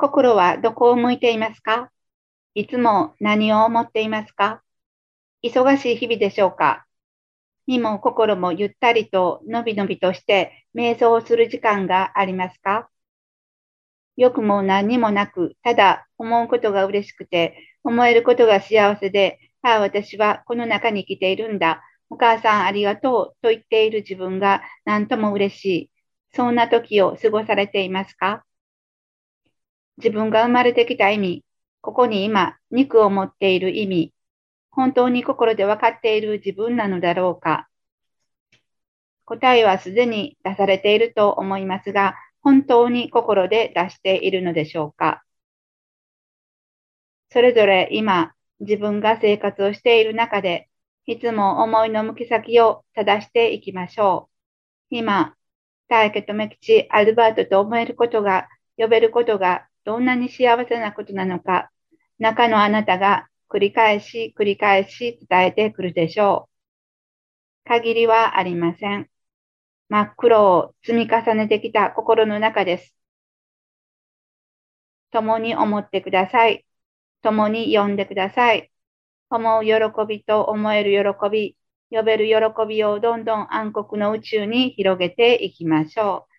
心はどこを向いていますか？いつも何を思っていますか？忙しい日々でしょうか？身も心もゆったりとのびのびとして瞑想をする時間がありますか？良くも何にもなく、ただ思うことが嬉しくて、思えることが幸せで、ああ、私はこの中に生きているんだ。お母さんありがとうと言っている自分が何とも嬉しい。そんな時を過ごされていますか？自分が生まれてきた意味、ここに今肉を持っている意味、本当に心で分かっている自分なのだろうか答えはすでに出されていると思いますが、本当に心で出しているのでしょうかそれぞれ今、自分が生活をしている中で、いつも思いの向き先を正していきましょう。今、大家とめきち、アルバートと思えることが、呼べることがどんなに幸せなことなのか、中のあなたが繰り返し繰り返し伝えてくるでしょう。限りはありません。真っ黒を積み重ねてきた心の中です。共に思ってください。共に呼んでください。思う喜びと思える喜び、呼べる喜びをどんどん暗黒の宇宙に広げていきましょう。